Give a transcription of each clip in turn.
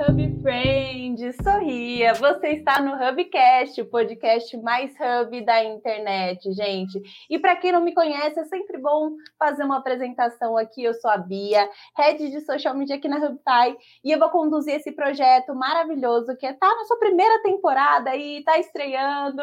Hub Friend, sorria! Você está no Hubcast, o podcast mais hub da internet, gente. E para quem não me conhece, é sempre bom fazer uma apresentação aqui. Eu sou a Bia, head de social media aqui na HubTai, e eu vou conduzir esse projeto maravilhoso que está na sua primeira temporada e está estreando.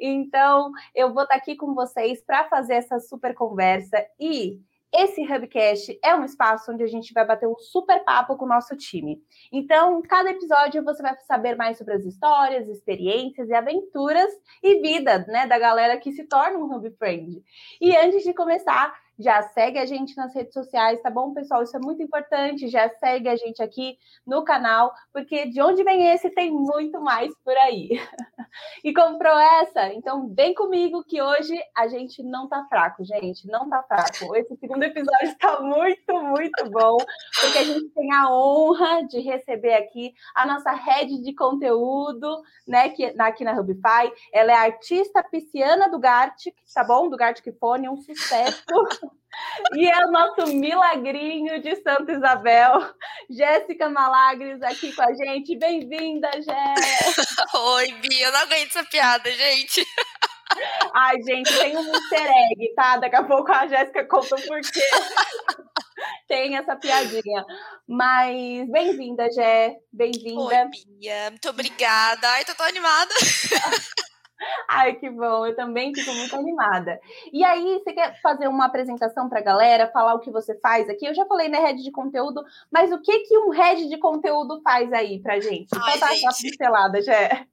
Então, eu vou estar tá aqui com vocês para fazer essa super conversa e esse Hubcast é um espaço onde a gente vai bater um super papo com o nosso time. Então, cada episódio você vai saber mais sobre as histórias, experiências e aventuras e vida, né, da galera que se torna um Hub Friend. E antes de começar, já segue a gente nas redes sociais, tá bom, pessoal? Isso é muito importante. Já segue a gente aqui no canal, porque de onde vem esse tem muito mais por aí. e comprou essa? Então vem comigo que hoje a gente não tá fraco, gente, não tá fraco. Esse segundo episódio está muito, muito bom, porque a gente tem a honra de receber aqui a nossa head de conteúdo, né, que aqui na Hubify. Ela é artista pisciana do Gartic, tá bom? Do Gartic Fone, um sucesso. E é o nosso milagrinho de Santa Isabel, Jéssica Malagres aqui com a gente. Bem-vinda, Jé! Oi, Bia, eu não aguento essa piada, gente. Ai, gente, tem um easter egg, tá? Daqui a pouco a Jéssica conta o porquê. tem essa piadinha. Mas bem-vinda, Jé. Bem-vinda. Oi, Bia. Muito obrigada. Ai, tô tão animada. Ai, que bom, eu também fico muito animada. E aí, você quer fazer uma apresentação para a galera, falar o que você faz aqui? Eu já falei, né, head de conteúdo, mas o que que um head de conteúdo faz aí pra gente? Ai, Só dar gente. pincelada, já.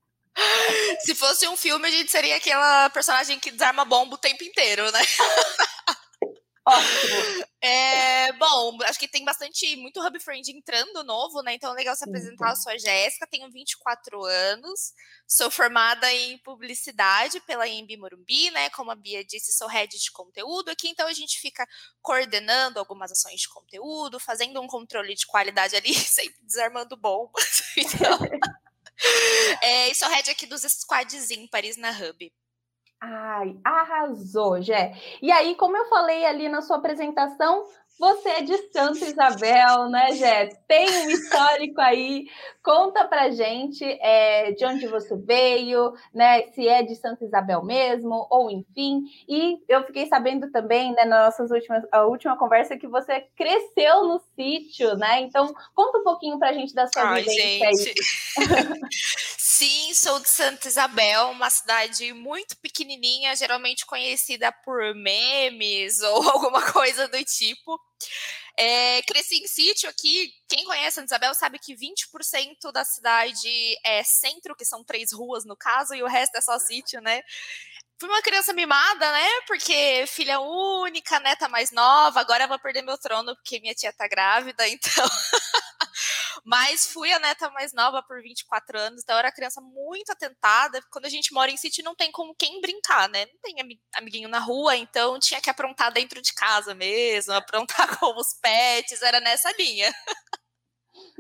Se fosse um filme, a gente seria aquela personagem que desarma bomba o tempo inteiro, né? Ótimo. É, bom, acho que tem bastante, muito Hub Friend entrando novo, né? Então é legal se apresentar. Eu sou a Jéssica, tenho 24 anos, sou formada em publicidade pela IMB Morumbi, né? Como a Bia disse, sou head de conteúdo aqui, então a gente fica coordenando algumas ações de conteúdo, fazendo um controle de qualidade ali, sempre desarmando bombas. Então, é, e sou head aqui dos squads ímpares na Hub. Ai, arrasou, Jé. E aí, como eu falei ali na sua apresentação, você é de Santa Isabel, né, Jé? Tem um histórico aí. Conta pra gente é, de onde você veio, né? Se é de Santa Isabel mesmo, ou enfim. E eu fiquei sabendo também, né, nas nossas últimas, a última conversa, que você cresceu no sítio, né? Então, conta um pouquinho pra gente da sua Ai, vivência gente. aí. Sim, sou de Santa Isabel, uma cidade muito pequenininha, geralmente conhecida por memes ou alguma coisa do tipo. É, cresci em sítio aqui. Quem conhece Santa Isabel sabe que 20% da cidade é centro, que são três ruas no caso, e o resto é só sítio, né? Fui uma criança mimada, né? Porque filha única, neta mais nova, agora eu vou perder meu trono porque minha tia tá grávida, então. Mas fui a neta mais nova por 24 anos, então eu era criança muito atentada. Quando a gente mora em sítio, não tem como quem brincar, né? Não tem amiguinho na rua, então tinha que aprontar dentro de casa mesmo, aprontar com os pets, era nessa linha.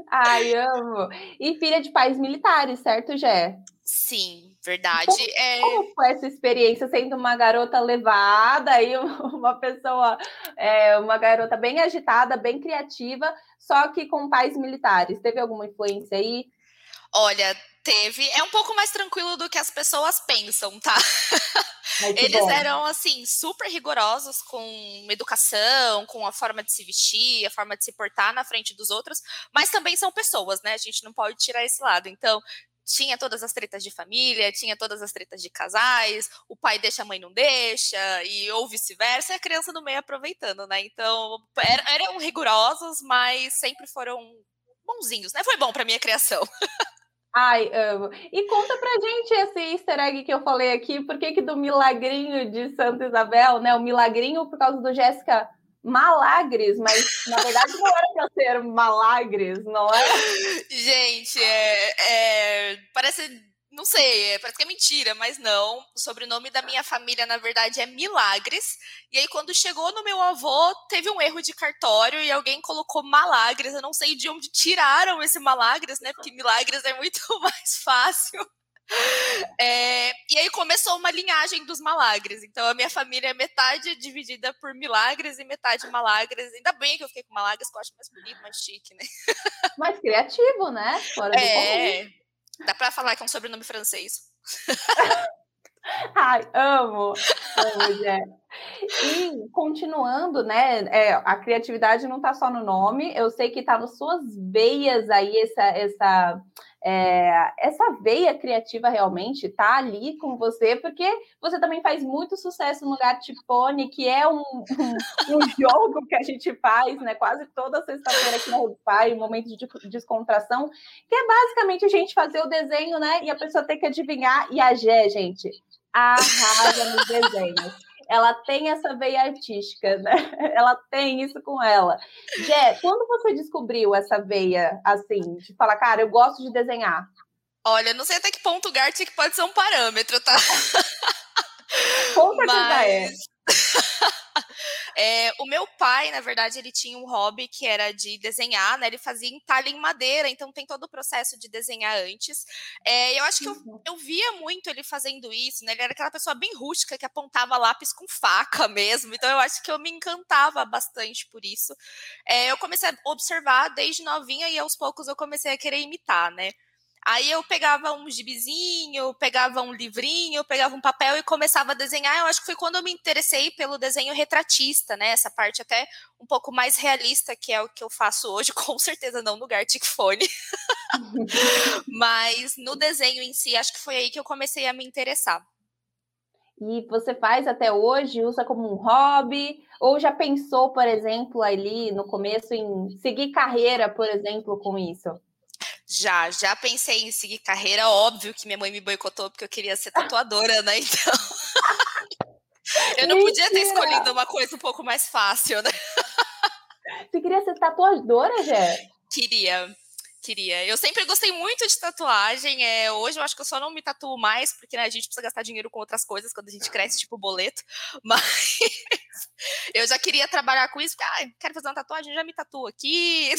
Ai, amo. E filha de pais militares, certo, Jé? Sim, verdade. Como, é... como foi essa experiência sendo uma garota levada e uma pessoa, é, uma garota bem agitada, bem criativa, só que com pais militares? Teve alguma influência aí? Olha, teve. É um pouco mais tranquilo do que as pessoas pensam, tá? Eles bom. eram, assim, super rigorosos com educação, com a forma de se vestir, a forma de se portar na frente dos outros, mas também são pessoas, né? A gente não pode tirar esse lado. Então, tinha todas as tretas de família, tinha todas as tretas de casais, o pai deixa, a mãe não deixa, e ou vice-versa, e a criança no meio aproveitando, né? Então, eram rigorosos, mas sempre foram bonzinhos, né? Foi bom para minha criação. Ai, amo. E conta pra gente esse easter egg que eu falei aqui, por que que do milagrinho de Santa Isabel, né? O milagrinho por causa do Jéssica Malagres, mas na verdade não era para ser Malagres, não é? Gente, é, é, parece, não sei, é, parece que é mentira, mas não. O sobrenome da minha família, na verdade, é Milagres. E aí, quando chegou no meu avô, teve um erro de cartório e alguém colocou Malagres. Eu não sei de onde tiraram esse Malagres, né? Porque Milagres é muito mais fácil. É, e aí começou uma linhagem dos malagres. Então a minha família é metade dividida por milagres e metade malagres. Ainda bem que eu fiquei com malagres, que eu acho mais bonito, mais chique, né? Mais criativo, né? Fora é, dá pra falar que é um sobrenome francês. Ai, amo, amo, Jé. E continuando, né? É, a criatividade não está só no nome, eu sei que está nas suas veias aí essa, essa é, essa veia criativa realmente tá ali com você, porque você também faz muito sucesso no Gatipone, que é um, um, um, jogo que a gente faz, né? Quase toda sexta-feira aqui no Pai, um momento de descontração, que é basicamente a gente fazer o desenho, né? E a pessoa tem que adivinhar. E a Gé, gente, arrasa nos desenhos ela tem essa veia artística, né? Ela tem isso com ela. Jé, quando você descobriu essa veia, assim, de falar, cara, eu gosto de desenhar? Olha, não sei até que ponto o Gartic pode ser um parâmetro, tá? Com certeza Mas... é. É, o meu pai, na verdade, ele tinha um hobby que era de desenhar, né? Ele fazia entalhe em madeira, então tem todo o processo de desenhar antes. É, eu acho que eu, uhum. eu via muito ele fazendo isso, né? Ele era aquela pessoa bem rústica que apontava lápis com faca mesmo, então eu acho que eu me encantava bastante por isso. É, eu comecei a observar desde novinha e aos poucos eu comecei a querer imitar, né? Aí eu pegava um gibizinho, pegava um livrinho, pegava um papel e começava a desenhar. Eu acho que foi quando eu me interessei pelo desenho retratista, né? Essa parte até um pouco mais realista, que é o que eu faço hoje, com certeza não no Gartic Phone. Mas no desenho em si, acho que foi aí que eu comecei a me interessar. E você faz até hoje, usa como um hobby, ou já pensou, por exemplo, ali no começo em seguir carreira, por exemplo, com isso? Já, já pensei em seguir carreira. Óbvio que minha mãe me boicotou porque eu queria ser tatuadora, né? Então. eu não podia ter escolhido uma coisa um pouco mais fácil, né? Você queria ser tatuadora, Jé? Queria. Queria. Eu sempre gostei muito de tatuagem. É, hoje eu acho que eu só não me tatuo mais, porque né, a gente precisa gastar dinheiro com outras coisas quando a gente cresce, tipo boleto. Mas eu já queria trabalhar com isso. Ah, quero fazer uma tatuagem, já me tatuo aqui.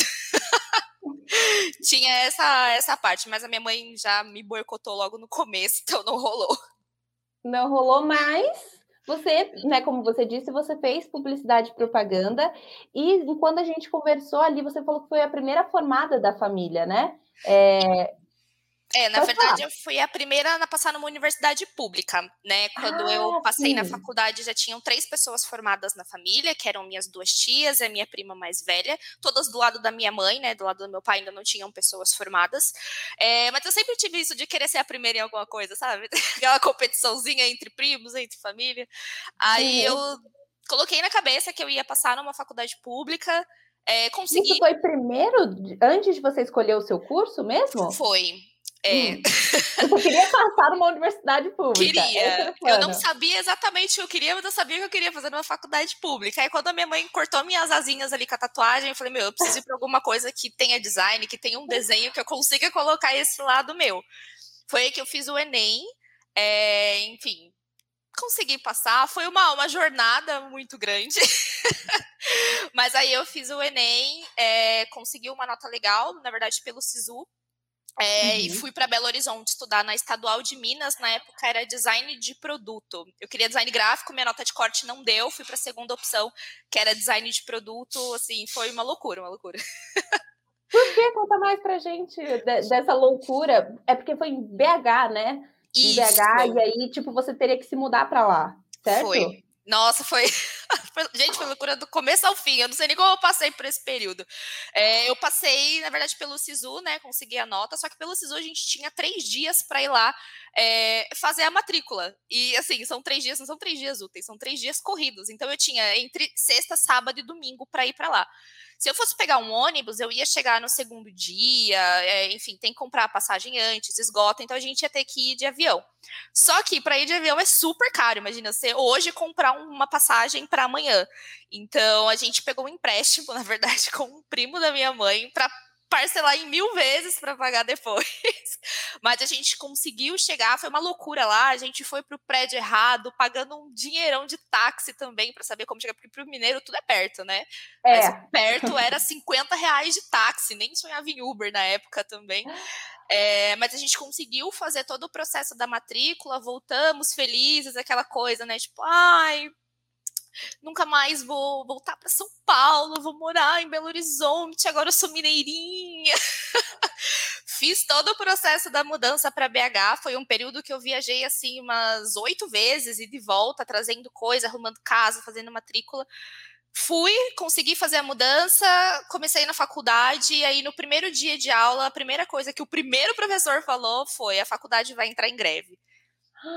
Tinha essa, essa parte, mas a minha mãe já me boicotou logo no começo, então não rolou. Não rolou mais. Você, né, como você disse, você fez publicidade e propaganda, e quando a gente conversou ali, você falou que foi a primeira formada da família, né? É, é, na Pode verdade, falar. eu fui a primeira a passar numa universidade pública, né? Quando ah, eu passei sim. na faculdade, já tinham três pessoas formadas na família, que eram minhas duas tias e a minha prima mais velha, todas do lado da minha mãe, né? Do lado do meu pai ainda não tinham pessoas formadas. É, mas eu sempre tive isso de querer ser a primeira em alguma coisa, sabe? Aquela competiçãozinha entre primos, entre família. Aí eu coloquei na cabeça que eu ia passar numa faculdade pública. É, consegui... Isso foi primeiro, antes de você escolher o seu curso mesmo? Foi. É. Hum. Eu queria passar numa universidade pública. Queria. Eu não sabia exatamente o que eu queria, mas eu sabia que eu queria fazer numa faculdade pública. Aí quando a minha mãe cortou minhas asinhas ali com a tatuagem, eu falei, meu, eu preciso ir para alguma coisa que tenha design, que tenha um desenho que eu consiga colocar esse lado meu. Foi aí que eu fiz o Enem. É, enfim, consegui passar. Foi uma, uma jornada muito grande. Mas aí eu fiz o Enem, é, consegui uma nota legal, na verdade, pelo SISU. É, uhum. E fui para Belo Horizonte estudar na Estadual de Minas. Na época era design de produto. Eu queria design gráfico, minha nota de corte não deu. Fui para a segunda opção, que era design de produto. Assim, foi uma loucura, uma loucura. Por que? Conta mais pra gente dessa loucura. É porque foi em BH, né? Isso. Em BH, e aí, tipo, você teria que se mudar para lá, certo? Foi. Nossa, foi. Gente, foi loucura do começo ao fim. Eu não sei nem como eu passei por esse período. É, eu passei, na verdade, pelo SISU, né? Consegui a nota, só que pelo SISU a gente tinha três dias para ir lá é, fazer a matrícula. E assim, são três dias, não são três dias úteis, são três dias corridos. Então eu tinha entre sexta, sábado e domingo para ir para lá. Se eu fosse pegar um ônibus, eu ia chegar no segundo dia, é, enfim, tem que comprar a passagem antes, esgota, então a gente ia ter que ir de avião. Só que para ir de avião é super caro, imagina você hoje comprar uma passagem para amanhã. Então a gente pegou um empréstimo, na verdade, com um primo da minha mãe para parcelar em mil vezes para pagar depois. Mas a gente conseguiu chegar, foi uma loucura lá. A gente foi pro prédio errado, pagando um dinheirão de táxi também para saber como chegar, porque pro mineiro tudo é perto, né? É. Mas perto era 50 reais de táxi, nem sonhava em Uber na época também. É, mas a gente conseguiu fazer todo o processo da matrícula, voltamos felizes, aquela coisa, né? Tipo, ai, nunca mais vou voltar para São Paulo, vou morar em Belo Horizonte, agora eu sou mineirinha. Fiz todo o processo da mudança para BH. Foi um período que eu viajei assim umas oito vezes e de volta, trazendo coisa, arrumando casa, fazendo matrícula. Fui, consegui fazer a mudança, comecei na faculdade, e aí no primeiro dia de aula, a primeira coisa que o primeiro professor falou foi: a faculdade vai entrar em greve.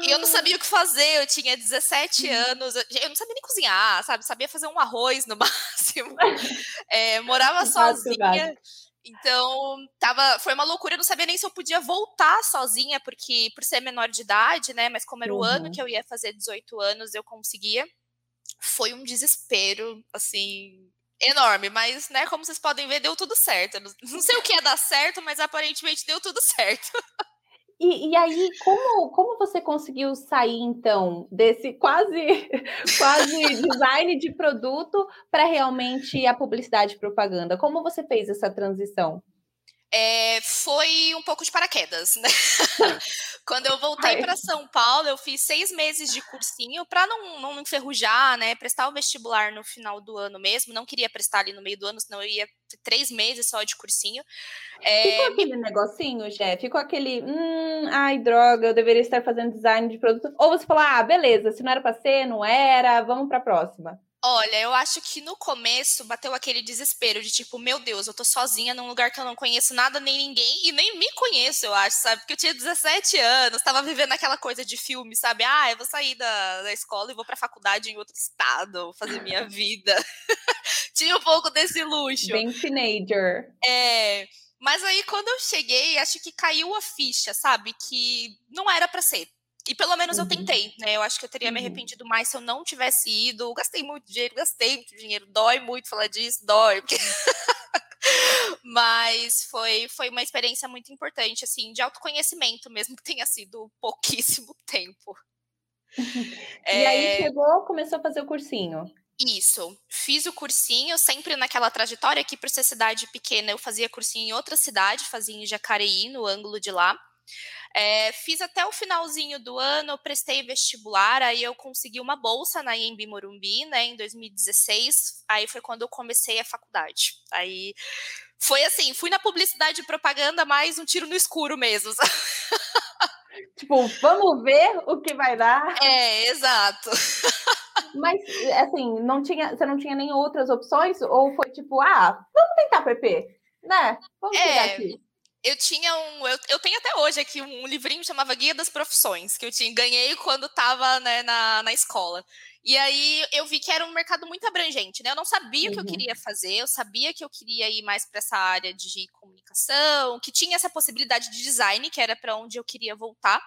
E eu não sabia o que fazer, eu tinha 17 uhum. anos, eu não sabia nem cozinhar, sabe? Sabia fazer um arroz no máximo. É, morava sozinha. Então, tava, foi uma loucura, eu não sabia nem se eu podia voltar sozinha, porque por ser menor de idade, né? Mas como era uhum. o ano uhum. que eu ia fazer 18 anos, eu conseguia. Foi um desespero, assim, enorme, mas, né, como vocês podem ver, deu tudo certo. Não sei o que ia dar certo, mas aparentemente deu tudo certo. E, e, aí, como, como você conseguiu sair, então, desse quase, quase design de produto para realmente a publicidade e propaganda? Como você fez essa transição? É, foi um pouco de paraquedas, né? Quando eu voltei para São Paulo, eu fiz seis meses de cursinho para não, não enferrujar, né? Prestar o vestibular no final do ano mesmo. Não queria prestar ali no meio do ano, senão eu ia ter três meses só de cursinho. É... Ficou aquele negocinho, Jé? Ficou aquele, hum, ai, droga, eu deveria estar fazendo design de produto. Ou você falou, ah, beleza, se não era para ser, não era, vamos para a próxima. Olha, eu acho que no começo bateu aquele desespero de tipo, meu Deus, eu tô sozinha num lugar que eu não conheço nada nem ninguém e nem me conheço, eu acho, sabe? Porque eu tinha 17 anos, tava vivendo aquela coisa de filme, sabe? Ah, eu vou sair da, da escola e vou pra faculdade em outro estado, fazer minha vida. tinha um pouco desse luxo. Bem teenager. É. Mas aí quando eu cheguei, acho que caiu a ficha, sabe? Que não era para ser e pelo menos uhum. eu tentei, né? Eu acho que eu teria uhum. me arrependido mais se eu não tivesse ido. Gastei muito dinheiro, gastei muito dinheiro. Dói muito falar disso, dói. Porque... Mas foi, foi uma experiência muito importante, assim, de autoconhecimento, mesmo que tenha sido pouquíssimo tempo. e é... aí chegou, começou a fazer o cursinho. Isso, fiz o cursinho sempre naquela trajetória aqui por ser cidade pequena. Eu fazia cursinho em outra cidade, fazia em Jacareí, no ângulo de lá. É, fiz até o finalzinho do ano, prestei vestibular, aí eu consegui uma bolsa na IMB Morumbi, né, em 2016. Aí foi quando eu comecei a faculdade. Aí foi assim, fui na publicidade e propaganda, mais um tiro no escuro mesmo. Tipo, vamos ver o que vai dar. É, exato. Mas, assim, não tinha, você não tinha nem outras opções? Ou foi tipo, ah, vamos tentar PP, né? Vamos é, aqui eu tinha um. Eu, eu, tenho até hoje aqui um, livrinho que chamava Guia das Profissões, que eu tinha, ganhei quando estava né, na, na escola. E aí eu vi que era um mercado muito abrangente, né? Eu não sabia uhum. o que eu uhum. queria fazer, eu sabia que eu queria ir mais para essa área de comunicação, que tinha essa possibilidade de design, que era para onde eu queria voltar.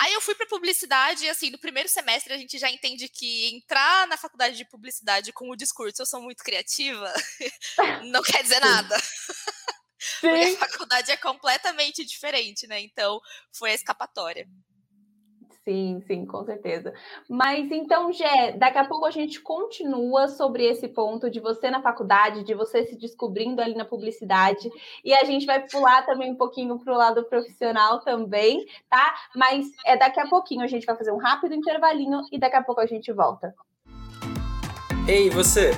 Aí eu fui para publicidade e assim, no primeiro semestre a gente já entende que entrar na faculdade de publicidade com o discurso eu sou muito criativa não quer dizer nada. Sim. Porque a faculdade é completamente diferente, né? Então, foi a escapatória. Sim, sim, com certeza. Mas então, Gé, daqui a pouco a gente continua sobre esse ponto de você na faculdade, de você se descobrindo ali na publicidade, e a gente vai pular também um pouquinho para o lado profissional também, tá? Mas é daqui a pouquinho a gente vai fazer um rápido intervalinho e daqui a pouco a gente volta. Ei, você!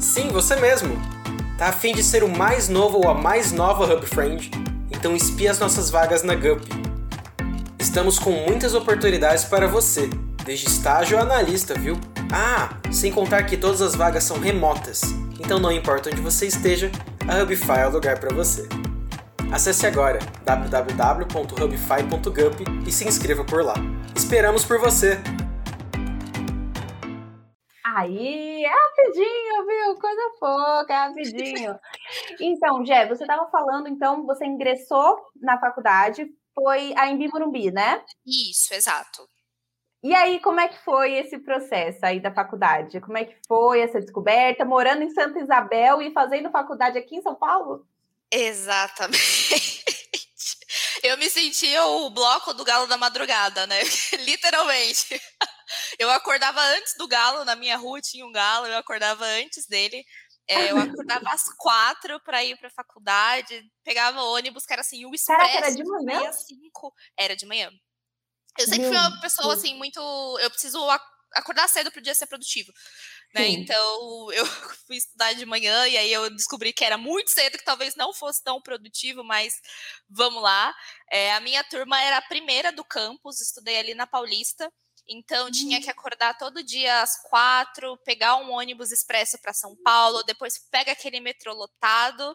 Sim, você mesmo! Tá afim de ser o mais novo ou a mais nova Hub Friend? Então espie as nossas vagas na GUP. Estamos com muitas oportunidades para você, desde estágio a analista, viu? Ah, sem contar que todas as vagas são remotas, então não importa onde você esteja, a Hubify é o lugar para você. Acesse agora www.hubify.gup e se inscreva por lá. Esperamos por você! Aí, é rapidinho, viu? Coisa pouca, é rapidinho. Então, Jé, você estava falando, então, você ingressou na faculdade, foi a Embi Morumbi, né? Isso, exato. E aí, como é que foi esse processo aí da faculdade? Como é que foi essa descoberta, morando em Santa Isabel e fazendo faculdade aqui em São Paulo? Exatamente. Eu me sentia o bloco do galo da madrugada, né? Literalmente. Eu acordava antes do galo, na minha rua tinha um galo, eu acordava antes dele. É, eu acordava às quatro para ir para a faculdade, pegava ônibus, que era assim, o expresso. Caraca, era de manhã? Cinco. Era de manhã. Eu sempre fui uma pessoa, assim, muito... Eu preciso acordar cedo para o dia ser produtivo. Né? Então, eu fui estudar de manhã e aí eu descobri que era muito cedo, que talvez não fosse tão produtivo, mas vamos lá. É, a minha turma era a primeira do campus, estudei ali na Paulista. Então, tinha que hum. acordar todo dia às quatro, pegar um ônibus expresso para São Paulo, depois pega aquele metrô lotado,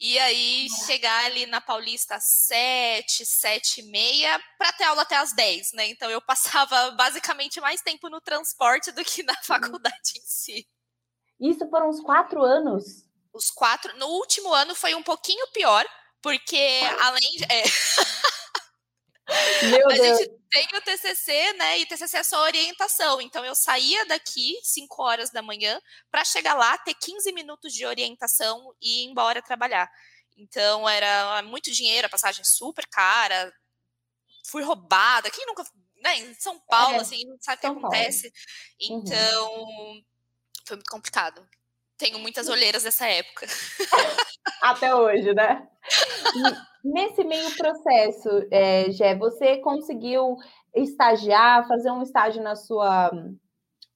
e aí chegar ali na Paulista às sete, sete e meia, para ter aula até às dez, né? Então, eu passava basicamente mais tempo no transporte do que na faculdade em si. Isso foram uns quatro anos? Os quatro. No último ano foi um pouquinho pior, porque além de. É... Meu a Deus. gente tem o TCC, né? E TCC é só orientação. Então eu saía daqui 5 horas da manhã para chegar lá, ter 15 minutos de orientação e ir embora trabalhar. Então era muito dinheiro, a passagem super cara. Fui roubada. Quem nunca, né, em São Paulo, é, assim, não sabe o que acontece. Uhum. Então, foi muito complicado. Tenho muitas olheiras dessa época. Até hoje, né? Nesse meio processo, é, Gé, você conseguiu estagiar, fazer um estágio na sua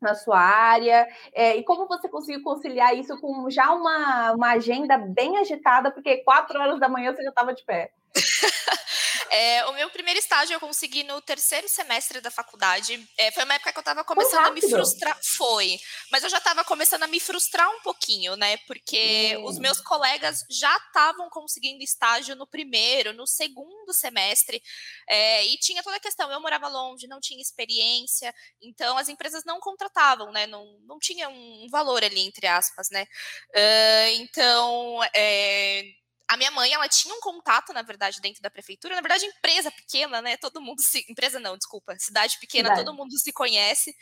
na sua área, é, e como você conseguiu conciliar isso com já uma, uma agenda bem agitada, porque quatro horas da manhã você já estava de pé? É, o meu primeiro estágio eu consegui no terceiro semestre da faculdade. É, foi uma época que eu estava começando a me frustrar. Foi. Mas eu já estava começando a me frustrar um pouquinho, né? Porque hum. os meus colegas já estavam conseguindo estágio no primeiro, no segundo semestre. É, e tinha toda a questão. Eu morava longe, não tinha experiência. Então as empresas não contratavam, né? Não, não tinha um valor ali, entre aspas, né? Uh, então. É, a minha mãe, ela tinha um contato, na verdade, dentro da prefeitura. Na verdade, empresa pequena, né? Todo mundo se. Empresa não, desculpa. Cidade pequena, Cidade. todo mundo se conhece.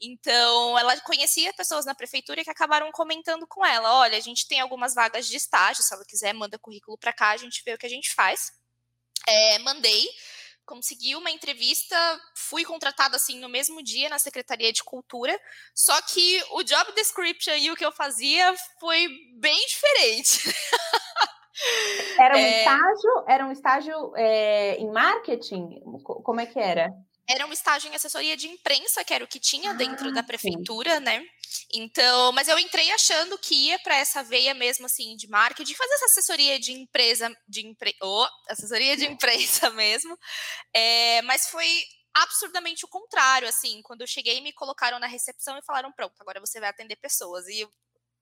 Então, ela conhecia pessoas na prefeitura que acabaram comentando com ela: olha, a gente tem algumas vagas de estágio. Se ela quiser, manda currículo para cá, a gente vê o que a gente faz. É, mandei consegui uma entrevista, fui contratada assim no mesmo dia na Secretaria de Cultura, só que o job description e o que eu fazia foi bem diferente. Era um é... estágio, era um estágio é, em marketing? Como é que era? Era um estágio em assessoria de imprensa, que era o que tinha ah, dentro da prefeitura, sim. né? Então, mas eu entrei achando que ia para essa veia mesmo assim de marketing, fazer essa assessoria de empresa, de empre... oh, assessoria de imprensa mesmo. É, mas foi absurdamente o contrário, assim, quando eu cheguei me colocaram na recepção e falaram, pronto, agora você vai atender pessoas. E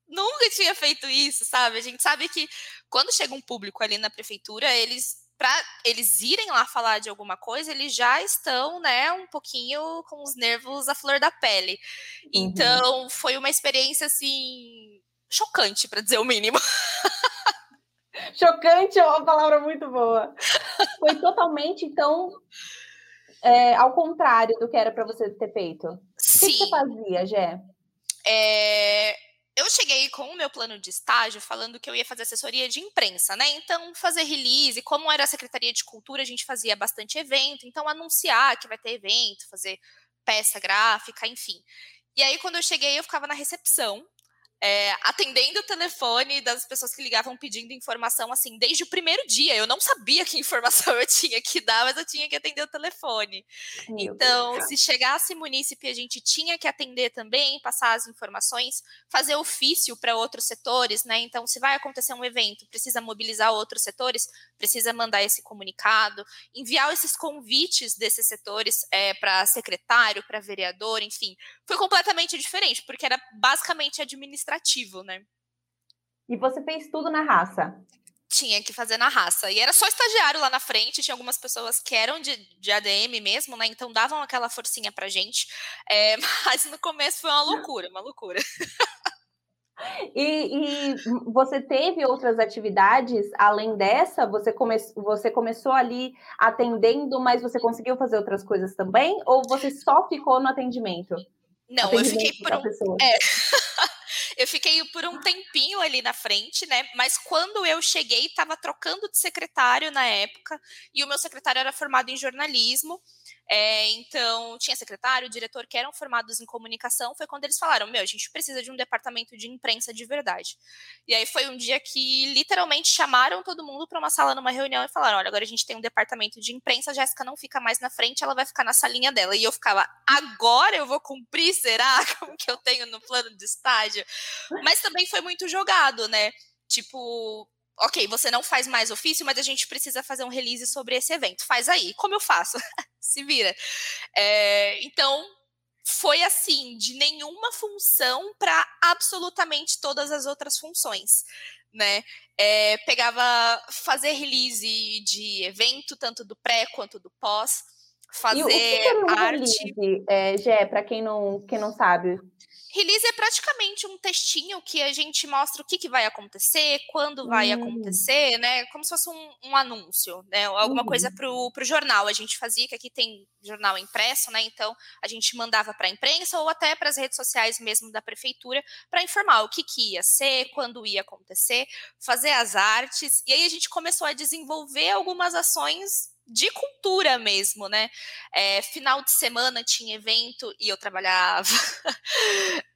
nunca tinha feito isso, sabe? A gente sabe que quando chega um público ali na prefeitura, eles para eles irem lá falar de alguma coisa, eles já estão, né, um pouquinho com os nervos à flor da pele. Uhum. Então, foi uma experiência assim chocante, para dizer o mínimo. Chocante é uma palavra muito boa. Foi totalmente, então, é, ao contrário do que era para você ter feito. Sim. O que, que você fazia, Gé? É, eu cheguei com o meu plano de estágio falando que eu ia fazer assessoria de imprensa, né? Então, fazer release, como era a Secretaria de Cultura, a gente fazia bastante evento, então anunciar que vai ter evento, fazer peça gráfica, enfim. E aí, quando eu cheguei, eu ficava na recepção, é, atendendo o telefone das pessoas que ligavam pedindo informação, assim, desde o primeiro dia. Eu não sabia que informação eu tinha que dar, mas eu tinha que atender o telefone. Meu então, Deus. se chegasse munícipe, a gente tinha que atender também, passar as informações, fazer ofício para outros setores, né? Então, se vai acontecer um evento, precisa mobilizar outros setores, precisa mandar esse comunicado, enviar esses convites desses setores é, para secretário, para vereador, enfim. Foi completamente diferente, porque era basicamente administração administrativo, né? E você fez tudo na raça? Tinha que fazer na raça. E era só estagiário lá na frente, tinha algumas pessoas que eram de, de ADM mesmo, né? Então davam aquela forcinha pra gente. É, mas no começo foi uma loucura, uma loucura. E, e, você teve outras atividades além dessa? Você, come, você começou ali atendendo, mas você conseguiu fazer outras coisas também? Ou você só ficou no atendimento? Não, atendimento eu fiquei por um. É. eu fiquei por um tempinho ali na frente, né? Mas quando eu cheguei, estava trocando de secretário na época, e o meu secretário era formado em jornalismo. É, então, tinha secretário, diretor que eram formados em comunicação. Foi quando eles falaram: Meu, a gente precisa de um departamento de imprensa de verdade. E aí foi um dia que literalmente chamaram todo mundo para uma sala numa reunião e falaram: Olha, agora a gente tem um departamento de imprensa, a Jéssica não fica mais na frente, ela vai ficar na salinha dela. E eu ficava: Agora eu vou cumprir? Será? Como que eu tenho no plano de estágio? Mas também foi muito jogado, né? Tipo, ok, você não faz mais ofício, mas a gente precisa fazer um release sobre esse evento. Faz aí. Como eu faço? Se vira. É, então, foi assim, de nenhuma função para absolutamente todas as outras funções. Né? É, pegava fazer release de evento, tanto do pré quanto do pós, fazer e o que um arte. Release, é, Gé, para quem não, quem não sabe, Release é praticamente um textinho que a gente mostra o que, que vai acontecer, quando vai hum. acontecer, né? Como se fosse um, um anúncio, né? Alguma uhum. coisa para o jornal. A gente fazia, que aqui tem jornal impresso, né? Então a gente mandava para a imprensa ou até para as redes sociais mesmo da prefeitura para informar o que, que ia ser, quando ia acontecer, fazer as artes. E aí a gente começou a desenvolver algumas ações de cultura mesmo, né? É, final de semana tinha evento e eu trabalhava.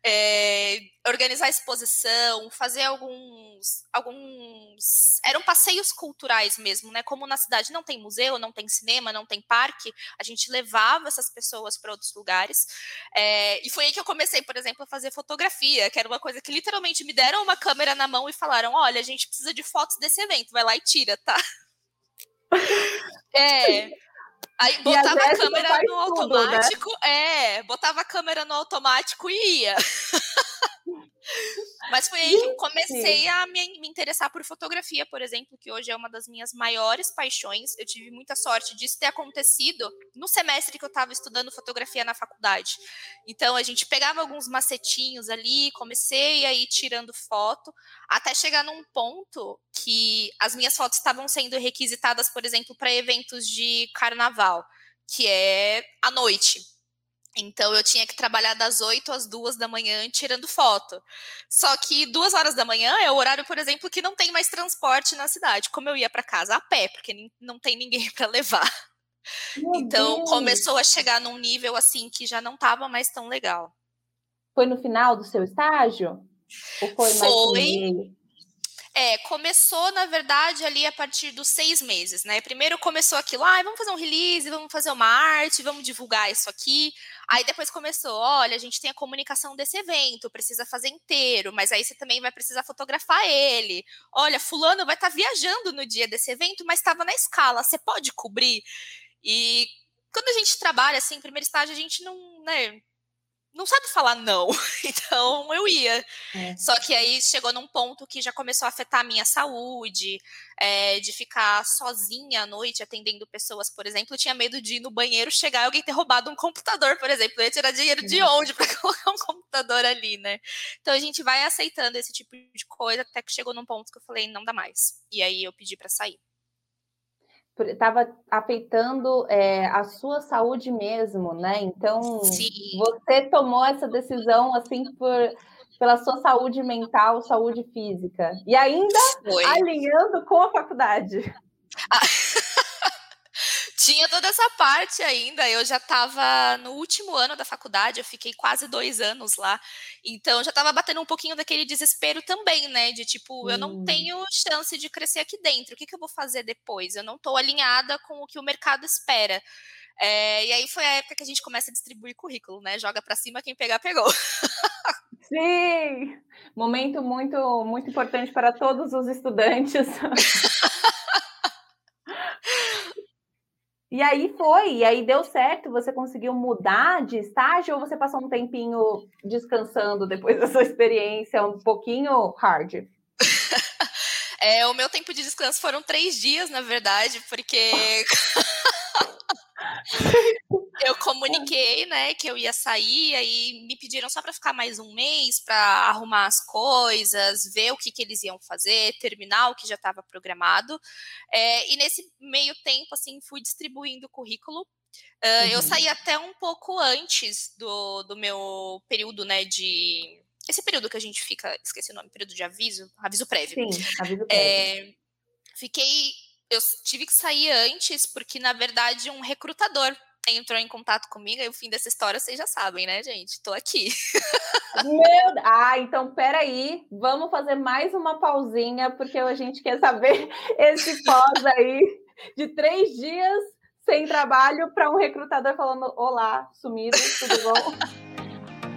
é, organizar exposição, fazer alguns, alguns. Eram passeios culturais mesmo, né? Como na cidade não tem museu, não tem cinema, não tem parque, a gente levava essas pessoas para outros lugares. É, e foi aí que eu comecei, por exemplo, a fazer fotografia, que era uma coisa que literalmente me deram uma câmera na mão e falaram: olha, a gente precisa de fotos desse evento, vai lá e tira, tá? É. Aí botava a, a câmera no automático, tudo, né? é, botava a câmera no automático e ia. Mas foi aí que eu comecei a me, me, interessar por fotografia, por exemplo, que hoje é uma das minhas maiores paixões. Eu tive muita sorte disso ter acontecido no semestre que eu estava estudando fotografia na faculdade. Então a gente pegava alguns macetinhos ali, comecei a ir tirando foto, até chegar num ponto que as minhas fotos estavam sendo requisitadas, por exemplo, para eventos de carnaval, que é à noite. Então eu tinha que trabalhar das 8 às 2 da manhã tirando foto. Só que duas horas da manhã é o horário, por exemplo, que não tem mais transporte na cidade. Como eu ia para casa a pé, porque não tem ninguém para levar. Meu então Deus. começou a chegar num nível assim que já não estava mais tão legal. Foi no final do seu estágio? Ou foi, foi é, começou, na verdade, ali a partir dos seis meses, né? Primeiro começou aquilo, ah, vamos fazer um release, vamos fazer uma arte, vamos divulgar isso aqui. Aí depois começou, olha, a gente tem a comunicação desse evento, precisa fazer inteiro, mas aí você também vai precisar fotografar ele. Olha, fulano vai estar tá viajando no dia desse evento, mas estava na escala, você pode cobrir? E quando a gente trabalha assim, primeiro estágio, a gente não, né, não sabe falar não. Então eu ia. É. Só que aí chegou num ponto que já começou a afetar a minha saúde, é, de ficar sozinha à noite atendendo pessoas, por exemplo. Eu tinha medo de ir no banheiro chegar e alguém ter roubado um computador, por exemplo. Eu ia tirar dinheiro de onde para colocar um computador ali, né? Então a gente vai aceitando esse tipo de coisa até que chegou num ponto que eu falei, não dá mais. E aí eu pedi para sair estava afetando é, a sua saúde mesmo, né? Então, Sim. você tomou essa decisão assim por, pela sua saúde mental, saúde física, e ainda Foi. alinhando com a faculdade. Ah. Tinha toda essa parte ainda. Eu já estava no último ano da faculdade, eu fiquei quase dois anos lá. Então já estava batendo um pouquinho daquele desespero também, né? De tipo, hum. eu não tenho chance de crescer aqui dentro. O que, que eu vou fazer depois? Eu não estou alinhada com o que o mercado espera. É, e aí foi a época que a gente começa a distribuir currículo, né? Joga para cima, quem pegar, pegou. Sim! Momento muito, muito importante para todos os estudantes. E aí foi, e aí deu certo, você conseguiu mudar de estágio ou você passou um tempinho descansando depois dessa experiência um pouquinho hard? É, o meu tempo de descanso foram três dias, na verdade, porque eu comuniquei, né, que eu ia sair, aí me pediram só para ficar mais um mês para arrumar as coisas, ver o que, que eles iam fazer, terminar o que já estava programado. É, e nesse meio tempo, assim, fui distribuindo o currículo. Uh, uhum. Eu saí até um pouco antes do, do meu período, né, de esse período que a gente fica, esqueci o nome, período de aviso, aviso prévio. Sim, aviso prévio. É, fiquei, eu tive que sair antes, porque na verdade um recrutador entrou em contato comigo, e o fim dessa história vocês já sabem, né, gente? Tô aqui. Meu... Ah, então peraí, vamos fazer mais uma pausinha, porque a gente quer saber esse pós aí de três dias sem trabalho para um recrutador falando: Olá, sumido, tudo bom?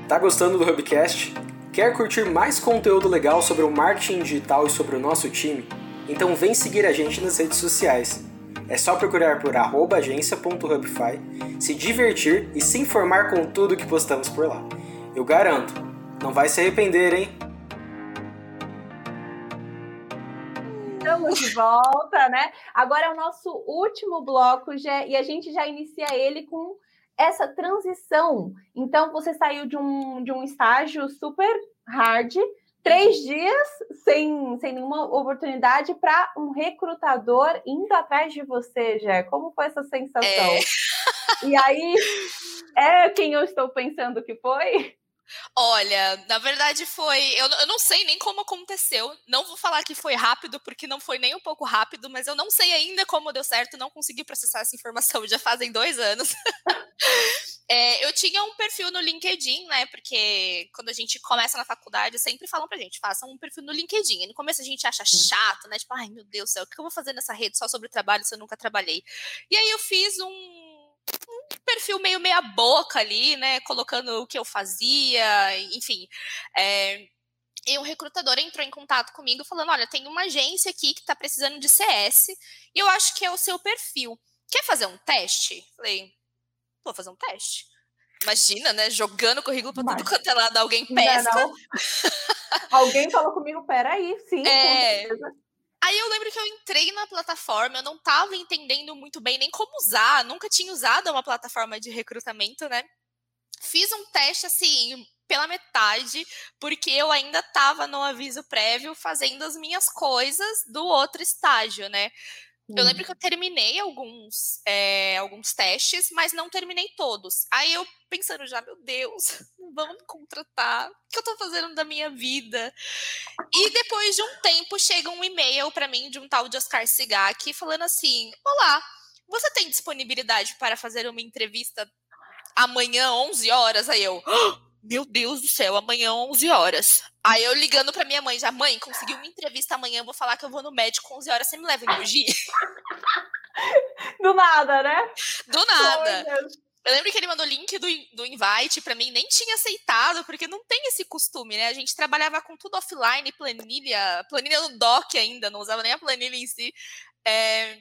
Tá gostando do Hubcast? Quer curtir mais conteúdo legal sobre o marketing digital e sobre o nosso time? Então vem seguir a gente nas redes sociais. É só procurar por agência.hubify, se divertir e se informar com tudo que postamos por lá. Eu garanto, não vai se arrepender, hein? Estamos de volta, né? Agora é o nosso último bloco já, e a gente já inicia ele com essa transição. Então, você saiu de um, de um estágio super hard três dias sem, sem nenhuma oportunidade para um recrutador indo atrás de você, já. Como foi essa sensação? É... E aí, é quem eu estou pensando que foi? Olha, na verdade foi. Eu, eu, não sei nem como aconteceu. Não vou falar que foi rápido, porque não foi nem um pouco rápido, mas eu não sei ainda como deu certo. Não consegui processar essa informação já fazem dois anos. é, eu tinha um perfil no LinkedIn, né? Porque quando a gente começa na faculdade, sempre falam pra gente: façam um perfil no LinkedIn. E no começo a gente acha chato, né? Tipo, ai meu Deus do céu, o que eu vou fazer nessa rede só sobre trabalho se eu nunca trabalhei? E aí eu fiz um um perfil meio meia boca ali, né? Colocando o que eu fazia, enfim. É, e um recrutador entrou em contato comigo falando: olha, tem uma agência aqui que está precisando de CS e eu acho que é o seu perfil. Quer fazer um teste? Falei, vou fazer um teste. Imagina, né? Jogando currículo para tudo quanto é lado, alguém pesca. Não, não. alguém falou comigo, peraí, sim, é... com certeza. Aí eu lembro que eu entrei na plataforma, eu não estava entendendo muito bem nem como usar, nunca tinha usado uma plataforma de recrutamento, né? Fiz um teste assim, pela metade, porque eu ainda estava no aviso prévio fazendo as minhas coisas do outro estágio, né? Eu lembro uhum. que eu terminei alguns, é, alguns testes, mas não terminei todos. Aí eu pensando já, meu Deus, vão me contratar. O que eu tô fazendo da minha vida? E depois de um tempo chega um e-mail para mim de um tal de Oscar Sigaki falando assim: Olá, você tem disponibilidade para fazer uma entrevista amanhã, 11 horas? Aí eu. Oh! Meu Deus do céu, amanhã 11 horas. Aí eu ligando pra minha mãe, já, mãe, consegui uma entrevista amanhã, vou falar que eu vou no médico 11 horas, você me leva em Mogi? Do nada, né? Do nada. Eu lembro que ele mandou o link do, do invite para mim, nem tinha aceitado, porque não tem esse costume, né? A gente trabalhava com tudo offline, planilha, planilha no doc ainda, não usava nem a planilha em si. É...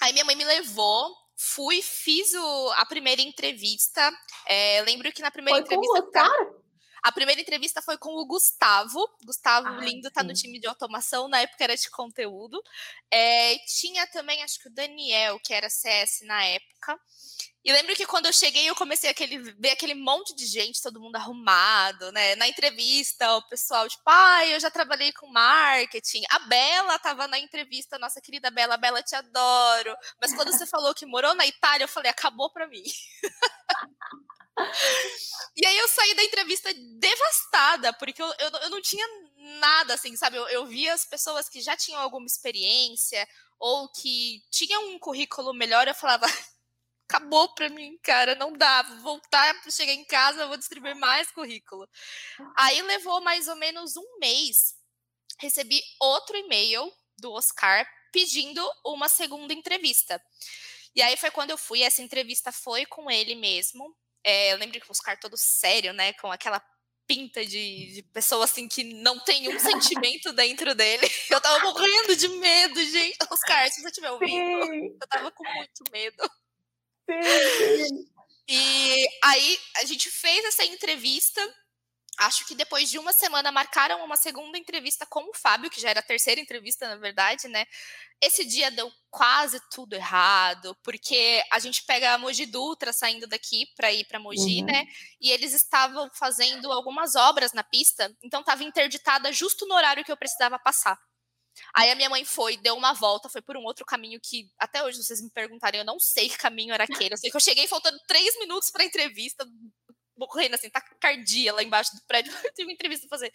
Aí minha mãe me levou, fui, fiz o, a primeira entrevista. É, lembro que na primeira foi entrevista. Com o cara? A primeira entrevista foi com o Gustavo. Gustavo ah, Lindo tá sim. no time de automação, na época era de conteúdo. É, tinha também, acho que o Daniel, que era CS na época. E lembro que quando eu cheguei, eu comecei a ver aquele monte de gente, todo mundo arrumado, né? Na entrevista, o pessoal, tipo, ai, ah, eu já trabalhei com marketing. A Bela tava na entrevista, nossa querida Bela, Bela, te adoro. Mas quando você falou que morou na Itália, eu falei, acabou pra mim. e aí eu saí da entrevista devastada, porque eu, eu, eu não tinha nada, assim, sabe? Eu, eu via as pessoas que já tinham alguma experiência ou que tinham um currículo melhor, eu falava acabou para mim, cara, não dá, vou voltar, chegar em casa, vou distribuir mais currículo. Aí levou mais ou menos um mês, recebi outro e-mail do Oscar pedindo uma segunda entrevista. E aí foi quando eu fui, essa entrevista foi com ele mesmo. É, eu lembro que o Oscar todo sério, né, com aquela pinta de, de pessoa assim que não tem um sentimento dentro dele. Eu tava morrendo de medo, gente. Oscar, se você estiver ouvindo, Sim. eu tava com muito medo. Sim, E aí a gente fez essa entrevista. Acho que depois de uma semana marcaram uma segunda entrevista com o Fábio, que já era a terceira entrevista, na verdade, né? Esse dia deu quase tudo errado, porque a gente pega a Mogi Dutra saindo daqui para ir para Mogi, uhum. né? E eles estavam fazendo algumas obras na pista, então estava interditada justo no horário que eu precisava passar. Aí a minha mãe foi, deu uma volta, foi por um outro caminho que até hoje vocês me perguntarem, eu não sei que caminho era aquele. Eu sei que eu cheguei faltando três minutos para a entrevista, morrendo assim, taquicardia lá embaixo do prédio. Eu tive uma entrevista pra fazer.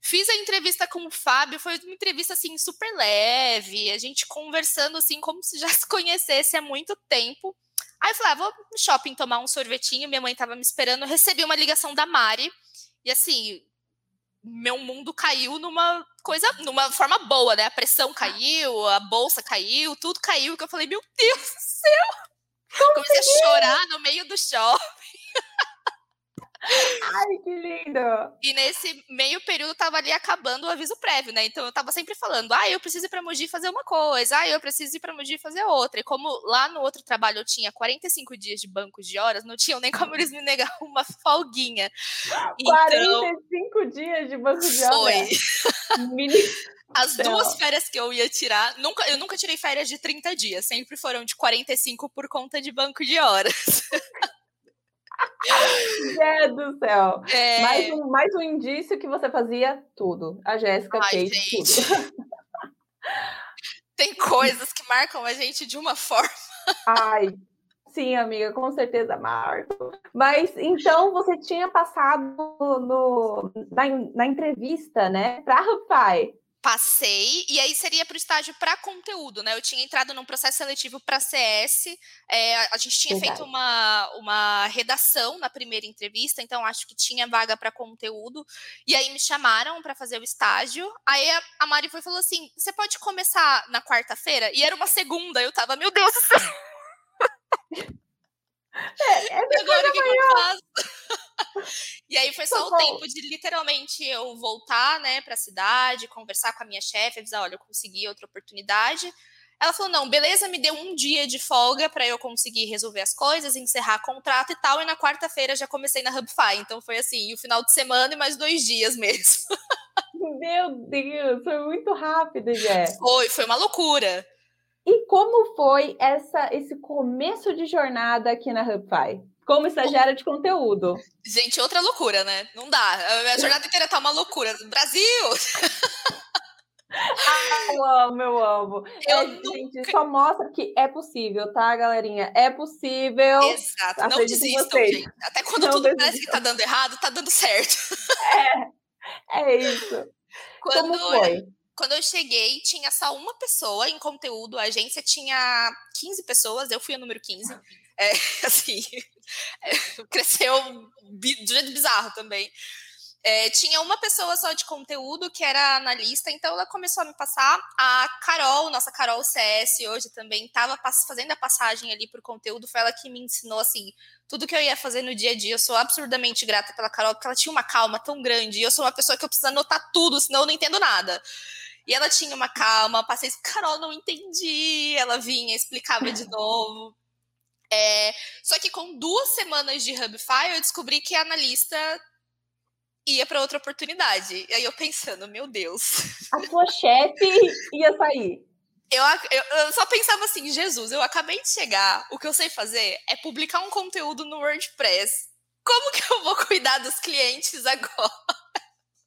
Fiz a entrevista com o Fábio, foi uma entrevista assim super leve, a gente conversando assim como se já se conhecesse há muito tempo. Aí eu falei, ah, vou no shopping tomar um sorvetinho, minha mãe tava me esperando, recebi uma ligação da Mari, e assim, meu mundo caiu numa coisa, numa forma boa, né? A pressão caiu, a bolsa caiu, tudo caiu, que eu falei, meu Deus do céu! Comecei a chorar no meio do shopping. Ai, que lindo! E nesse meio período tava ali acabando o aviso prévio, né? Então eu tava sempre falando, ah, eu preciso ir pra Mogi fazer uma coisa, ah, eu preciso ir pra Mogi fazer outra. E como lá no outro trabalho eu tinha 45 dias de banco de horas, não tinham nem como eles me negar uma folguinha. 45 então, dias de banco de horas? Foi. As duas férias que eu ia tirar, nunca, eu nunca tirei férias de 30 dias, sempre foram de 45 por conta de banco de horas. Zé do céu. É... Mais, um, mais um indício que você fazia tudo. A Jéssica fez tudo. Tem coisas que marcam a gente de uma forma. Ai, sim, amiga, com certeza marco. Mas então você tinha passado no, na, na entrevista, né, para a passei, e aí seria para o estágio para conteúdo, né? Eu tinha entrado num processo seletivo para CS, é, a gente tinha Verdade. feito uma, uma redação na primeira entrevista, então acho que tinha vaga para conteúdo, e aí me chamaram para fazer o estágio. Aí a, a Mari foi falou assim: você pode começar na quarta-feira? E era uma segunda, eu tava, meu Deus do céu! É, é agora o que, que eu faço? e aí foi só o tempo de literalmente eu voltar, né, para a cidade, conversar com a minha chefe, avisar, olha, eu consegui outra oportunidade. Ela falou: "Não, beleza, me deu um dia de folga para eu conseguir resolver as coisas, encerrar contrato e tal, e na quarta-feira já comecei na Hubify". Então foi assim, o final de semana e mais dois dias mesmo. Meu Deus, foi muito rápido, Jé. Foi, foi uma loucura. E como foi essa, esse começo de jornada aqui na Hubify? Como estagiária de conteúdo. Gente, outra loucura, né? Não dá. A jornada inteira tá uma loucura. Brasil! Ah, eu amo, eu amo. Eu é, nunca... Gente, só mostra que é poissível, tá, galerinha? É possível. Exato. Não desistam, gente. Até quando não tudo desistam. parece que tá dando errado, tá dando certo. É, é isso. Quando, Como foi? Quando eu cheguei, tinha só uma pessoa em conteúdo. A agência tinha 15 pessoas, eu fui o número 15. É, assim, cresceu de jeito bizarro também. É, tinha uma pessoa só de conteúdo que era analista, então ela começou a me passar. A Carol, nossa Carol CS hoje também, estava fazendo a passagem ali por conteúdo, foi ela que me ensinou assim tudo que eu ia fazer no dia a dia. Eu sou absurdamente grata pela Carol, porque ela tinha uma calma tão grande. E eu sou uma pessoa que eu preciso anotar tudo, senão eu não entendo nada. E ela tinha uma calma, passei, Carol, não entendi. Ela vinha, explicava de novo. É, só que com duas semanas de Hubify, eu descobri que a analista ia para outra oportunidade. E aí eu pensando, meu Deus. A sua chefe ia sair. Eu, eu, eu, só pensava assim, Jesus, eu acabei de chegar, o que eu sei fazer é publicar um conteúdo no WordPress. Como que eu vou cuidar dos clientes agora?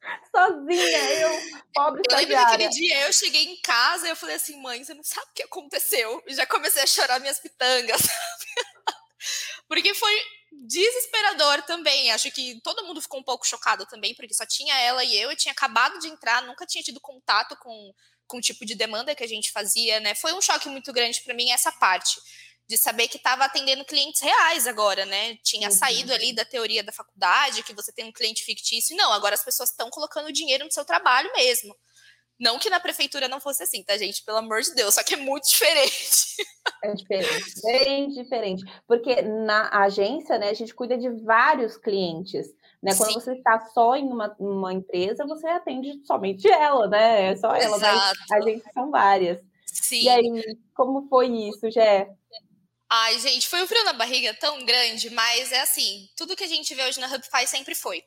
Sozinha, eu, pobre Eu lembro daquele dia, eu cheguei em casa e eu falei assim, mãe, você não sabe o que aconteceu? E já comecei a chorar minhas pitangas, sabe? Porque foi desesperador também. Acho que todo mundo ficou um pouco chocado também, porque só tinha ela e eu, eu tinha acabado de entrar, nunca tinha tido contato com, com o tipo de demanda que a gente fazia, né? Foi um choque muito grande para mim essa parte de saber que estava atendendo clientes reais agora, né? Tinha uhum. saído ali da teoria da faculdade, que você tem um cliente fictício. Não, agora as pessoas estão colocando dinheiro no seu trabalho mesmo. Não que na prefeitura não fosse assim, tá, gente? Pelo amor de Deus, só que é muito diferente. É diferente, bem diferente. Porque na agência, né, a gente cuida de vários clientes. Né? Quando Sim. você está só em uma, uma, empresa, você atende somente ela, né? É só ela, Exato. mas a gente são várias. Sim. E aí, como foi isso, Jé? Ai, gente, foi um frio na barriga tão grande, mas é assim, tudo que a gente vê hoje na Hubify sempre foi.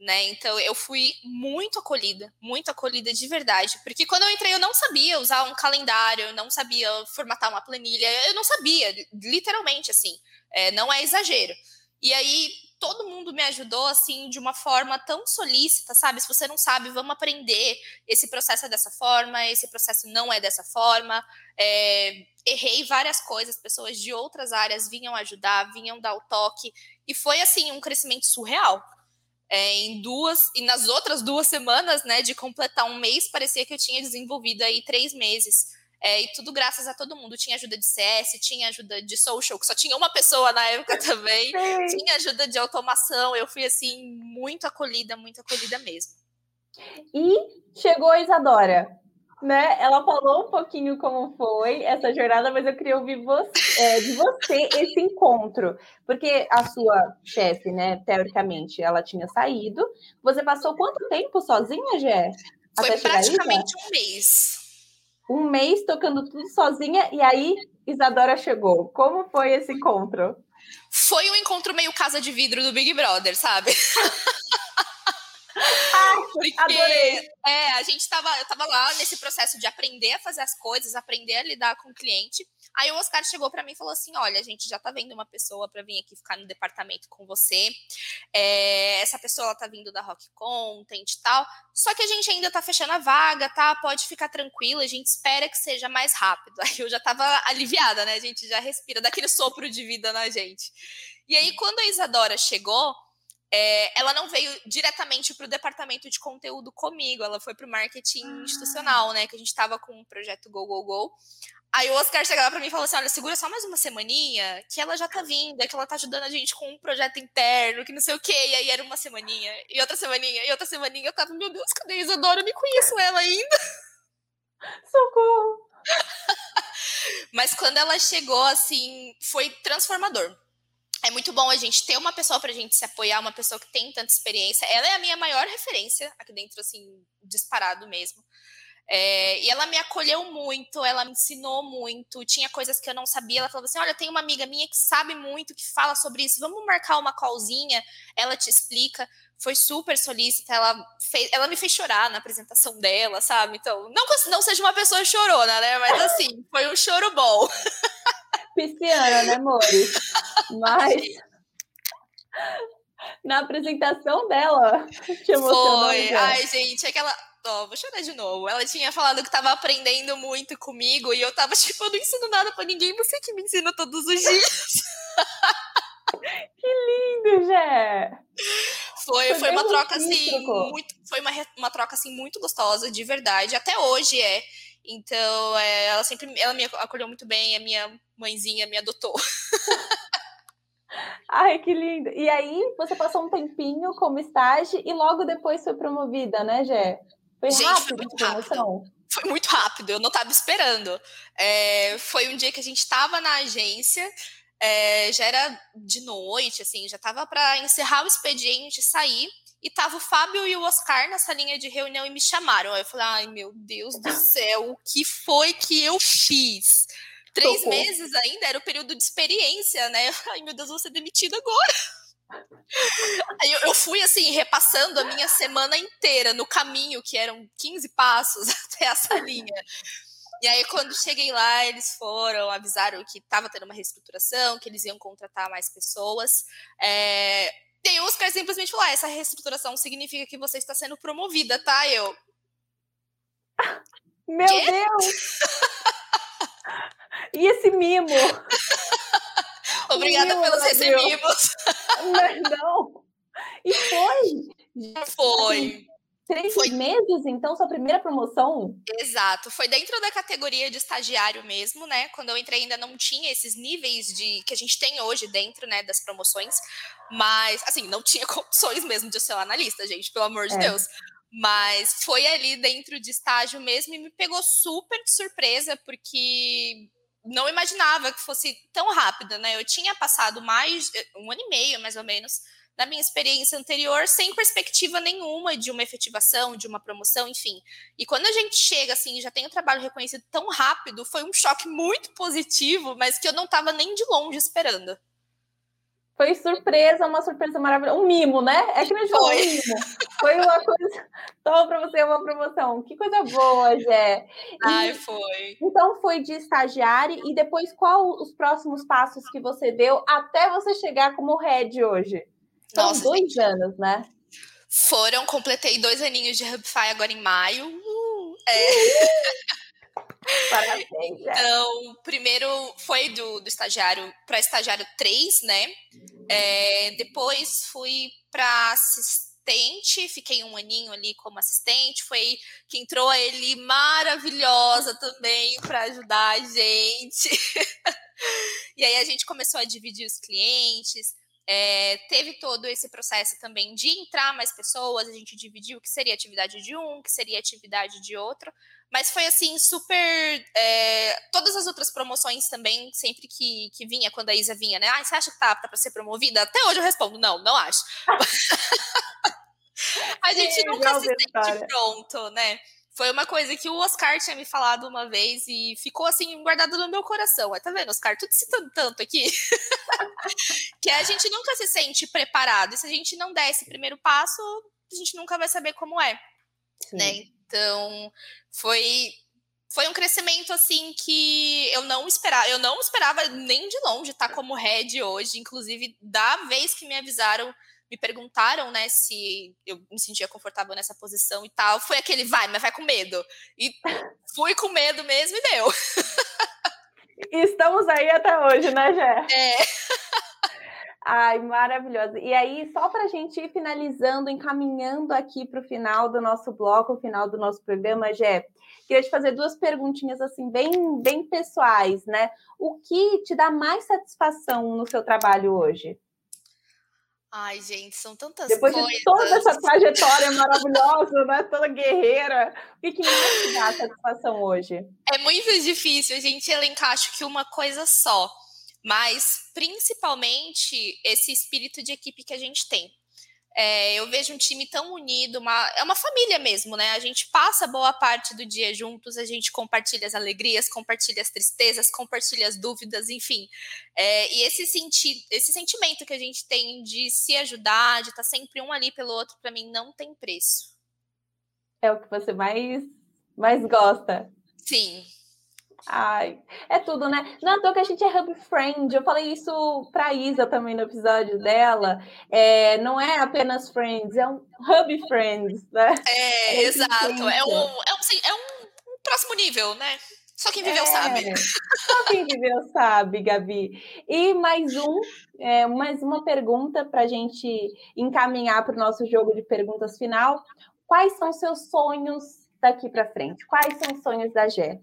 Né? Então eu fui muito acolhida, muito acolhida de verdade, porque quando eu entrei eu não sabia usar um calendário, eu não sabia formatar uma planilha, eu não sabia, literalmente assim, é, não é exagero. E aí todo mundo me ajudou assim de uma forma tão solícita, sabe? Se você não sabe, vamos aprender. Esse processo é dessa forma, esse processo não é dessa forma. É, errei várias coisas, pessoas de outras áreas vinham ajudar, vinham dar o toque, e foi assim um crescimento surreal. É, em duas e nas outras duas semanas, né, de completar um mês, parecia que eu tinha desenvolvido aí três meses. É, e tudo graças a todo mundo. Tinha ajuda de CS, tinha ajuda de social, que só tinha uma pessoa na época também. Sim. Tinha ajuda de automação. Eu fui, assim, muito acolhida, muito acolhida mesmo. E chegou a Isadora, né? Ela falou um pouquinho como foi essa jornada, mas eu queria ouvir você, é, de você esse encontro. Porque a sua chefe, né, teoricamente, ela tinha saído. Você passou quanto tempo sozinha, Gé? Foi praticamente um mês um mês tocando tudo sozinha e aí Isadora chegou. Como foi esse encontro? Foi um encontro meio casa de vidro do Big Brother, sabe? Porque adorei. é, a gente tava, eu tava lá nesse processo de aprender a fazer as coisas, aprender a lidar com o cliente. Aí o Oscar chegou para mim e falou assim: Olha, a gente já tá vendo uma pessoa para vir aqui ficar no departamento com você. É, essa pessoa ela tá vindo da Rock Content e tal. Só que a gente ainda tá fechando a vaga, tá? Pode ficar tranquila, a gente espera que seja mais rápido. Aí eu já tava aliviada, né? A gente já respira daquele sopro de vida na gente. E aí, quando a Isadora chegou, é, ela não veio diretamente para o departamento de conteúdo comigo, ela foi para o marketing ah. institucional, né? Que a gente estava com o projeto Go Go Go. Aí o Oscar chegava para mim e falou assim: olha, segura só mais uma semaninha, que ela já tá vinda, que ela tá ajudando a gente com um projeto interno, que não sei o quê. E aí era uma semaninha, e outra semaninha, e outra semaninha. Eu tava, meu Deus, cadê a Isadora? Eu nem conheço ela ainda. Socorro! Mas quando ela chegou, assim, foi transformador é muito bom a gente ter uma pessoa para a gente se apoiar, uma pessoa que tem tanta experiência. Ela é a minha maior referência aqui dentro, assim, disparado mesmo. É, e ela me acolheu muito, ela me ensinou muito. Tinha coisas que eu não sabia. Ela falava assim: Olha, tem uma amiga minha que sabe muito, que fala sobre isso. Vamos marcar uma callzinha, ela te explica. Foi super solícita, ela, fez, ela me fez chorar na apresentação dela, sabe? Então, não não seja uma pessoa chorona, né? Mas assim, foi um choro bom. pisciana, né, Mori? Mas na apresentação dela, te emocionou. Foi. Ai, gente, aquela. Ó, oh, vou chorar de novo. Ela tinha falado que tava aprendendo muito comigo e eu tava tipo, eu não ensino nada pra ninguém, você que me ensina todos os dias. que lindo, Jé! Foi, foi, foi uma troca assim, muito, foi uma, uma troca assim muito gostosa, de verdade. Até hoje é. Então, é, ela sempre ela me acolheu muito bem, a minha mãezinha me adotou. Ai, que lindo. E aí, você passou um tempinho como estágio e logo depois foi promovida, né, Gé? Foi Gente, rápido foi muito rápido. Foi muito rápido, eu não estava esperando. É, foi um dia que a gente estava na agência, é, já era de noite, assim, já estava para encerrar o expediente, sair. E tava o Fábio e o Oscar nessa linha de reunião e me chamaram. Aí eu falei, ai meu Deus do céu, o que foi que eu fiz? Três Tocou. meses ainda, era o período de experiência, né? Ai meu Deus, vou ser demitido agora. Aí eu, eu fui assim, repassando a minha semana inteira no caminho, que eram 15 passos até essa linha. E aí, quando cheguei lá, eles foram, avisaram que estava tendo uma reestruturação, que eles iam contratar mais pessoas. É, e aí o Oscar simplesmente falou: ah, essa reestruturação significa que você está sendo promovida, tá? Eu. Meu Quê? Deus! E esse mimo? Obrigada mimo, pelos recebimos. Não, não. E foi. Foi. Três foi... meses, então, sua primeira promoção? Exato. Foi dentro da categoria de estagiário mesmo, né? Quando eu entrei ainda não tinha esses níveis de que a gente tem hoje dentro, né, das promoções. Mas, assim, não tinha condições mesmo de ser analista, gente, pelo amor de é. Deus. Mas foi ali dentro de estágio mesmo e me pegou super de surpresa, porque não imaginava que fosse tão rápida, né? Eu tinha passado mais um ano e meio, mais ou menos, da minha experiência anterior sem perspectiva nenhuma de uma efetivação, de uma promoção, enfim. E quando a gente chega assim, já tem o trabalho reconhecido tão rápido, foi um choque muito positivo, mas que eu não estava nem de longe esperando. Foi surpresa, uma surpresa maravilhosa. Um mimo, né? É que não foi. um mimo. Foi uma coisa. Toma para você uma promoção. Que coisa boa, Jé. Ai, foi. Então foi de estagiário e depois qual os próximos passos que você deu até você chegar como head hoje? São Nossa, dois gente. anos, né? Foram, completei dois aninhos de Hubify agora em maio. Uh, é. Parabéns. Então, primeiro foi do, do estagiário para estagiário 3, né? É, depois fui para assistente, fiquei um aninho ali como assistente. Foi que entrou a Eli maravilhosa também para ajudar a gente. e aí a gente começou a dividir os clientes. É, teve todo esse processo também de entrar mais pessoas, a gente dividiu o que seria atividade de um, o que seria atividade de outro, mas foi assim, super. É, todas as outras promoções também, sempre que, que vinha, quando a Isa vinha, né? Ah, você acha que tá apta para ser promovida? Até hoje eu respondo, não, não acho. a gente Sim, nunca se sente pronto, né? Foi uma coisa que o Oscar tinha me falado uma vez e ficou assim guardado no meu coração. Tá vendo, Oscar? Tudo citando tanto aqui. que a gente nunca se sente preparado. E se a gente não der esse primeiro passo, a gente nunca vai saber como é. Né? Então, foi foi um crescimento assim que eu não esperava, eu não esperava nem de longe estar como head hoje, inclusive da vez que me avisaram, me perguntaram, né, se eu me sentia confortável nessa posição e tal, foi aquele vai, mas vai com medo. E fui com medo mesmo e deu. Estamos aí até hoje, né, Gé? É. Ai, maravilhosa. E aí, só para a gente ir finalizando, encaminhando aqui para o final do nosso bloco, o final do nosso programa, Jé, queria te fazer duas perguntinhas assim, bem, bem pessoais, né? O que te dá mais satisfação no seu trabalho hoje? Ai, gente, são tantas Depois coisas. Depois de toda essa trajetória maravilhosa, né? Toda guerreira, o que, que mais te dá satisfação hoje? É muito difícil a gente elencar, acho que uma coisa só mas principalmente esse espírito de equipe que a gente tem. É, eu vejo um time tão unido, uma, é uma família mesmo, né? A gente passa boa parte do dia juntos, a gente compartilha as alegrias, compartilha as tristezas, compartilha as dúvidas, enfim. É, e esse, senti esse sentimento que a gente tem de se ajudar, de estar sempre um ali pelo outro, para mim não tem preço. É o que você mais, mais gosta. Sim, Ai, é tudo, né? Não é que a gente é hub friend. Eu falei isso para Isa também no episódio dela. É, não é apenas friends, é um hub friends, né? É, é exato. É um, é, um, é um, próximo nível, né? Só quem viveu é, sabe. Só quem viveu sabe, Gabi. E mais um, é, mais uma pergunta para a gente encaminhar para o nosso jogo de perguntas final. Quais são seus sonhos daqui para frente? Quais são os sonhos da Gé?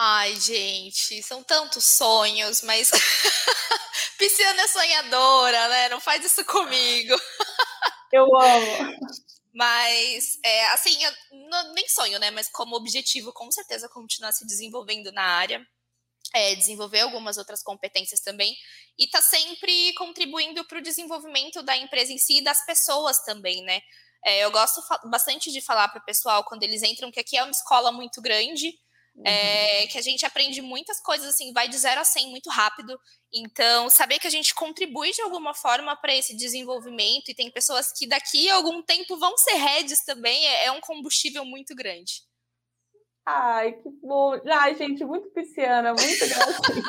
Ai, gente, são tantos sonhos, mas Pisciana é sonhadora, né? Não faz isso comigo. Eu amo. Mas, é, assim, eu, não, nem sonho, né? Mas como objetivo, com certeza, continuar se desenvolvendo na área. É, desenvolver algumas outras competências também e tá sempre contribuindo para o desenvolvimento da empresa em si e das pessoas também, né? É, eu gosto bastante de falar para o pessoal quando eles entram que aqui é uma escola muito grande, é, que a gente aprende muitas coisas assim, vai de 0 a 100 muito rápido. Então, saber que a gente contribui de alguma forma para esse desenvolvimento e tem pessoas que daqui a algum tempo vão ser heads também, é, é um combustível muito grande. Ai, que bom. Ai, gente, muito pisciana, muito gracinha.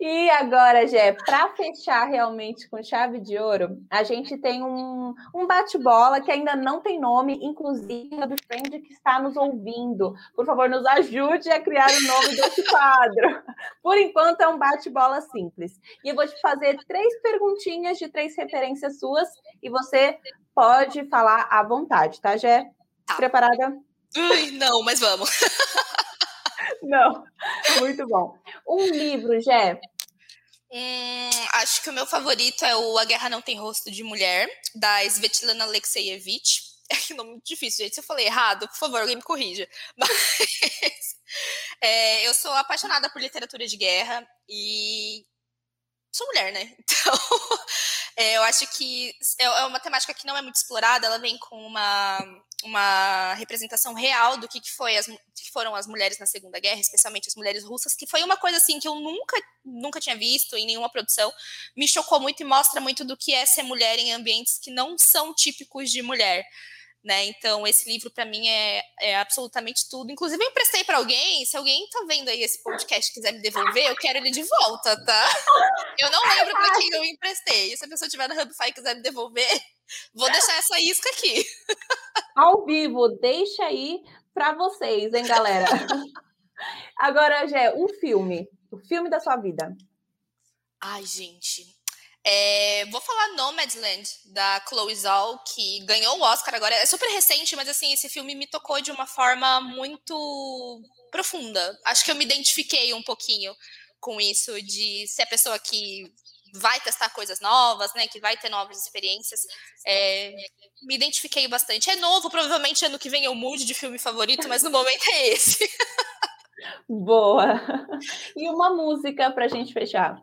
E agora, Jé, para fechar realmente com chave de ouro, a gente tem um, um bate-bola que ainda não tem nome, inclusive do friend que está nos ouvindo. Por favor, nos ajude a criar o nome desse quadro. Por enquanto, é um bate-bola simples. E eu vou te fazer três perguntinhas de três referências suas e você pode falar à vontade, tá, Jé? Tá. Preparada? Ui, não, mas vamos. Não, muito bom. Um livro, Jé. Hum, acho que o meu favorito é o A Guerra Não Tem Rosto de Mulher, da Svetlana Alexeyevich. É que nome difícil, gente. Se eu falei errado, por favor, alguém me corrija. Mas é, eu sou apaixonada por literatura de guerra e sou mulher, né? Então, é, eu acho que é, é uma temática que não é muito explorada, ela vem com uma, uma representação real do que, que, foi as, que foram as mulheres na Segunda Guerra, especialmente as mulheres russas, que foi uma coisa assim que eu nunca, nunca tinha visto em nenhuma produção, me chocou muito e mostra muito do que é ser mulher em ambientes que não são típicos de mulher. Né? Então, esse livro para mim é, é, absolutamente tudo. Inclusive, eu emprestei para alguém. Se alguém tá vendo aí esse podcast e quiser me devolver, eu quero ele de volta, tá? Eu não lembro para quem eu emprestei. Se a pessoa tiver no Hubify e quiser me devolver, vou deixar essa isca aqui. Ao vivo, deixa aí para vocês, hein, galera? Agora, Gé, um filme. O filme da sua vida. Ai, gente. É, vou falar Nomadland, da Chloe Zhao, que ganhou o Oscar agora. É super recente, mas assim, esse filme me tocou de uma forma muito profunda. Acho que eu me identifiquei um pouquinho com isso, de ser a pessoa que vai testar coisas novas, né? Que vai ter novas experiências. É, me identifiquei bastante. É novo, provavelmente ano que vem eu mude de filme favorito, mas no momento é esse. Boa! E uma música pra gente fechar.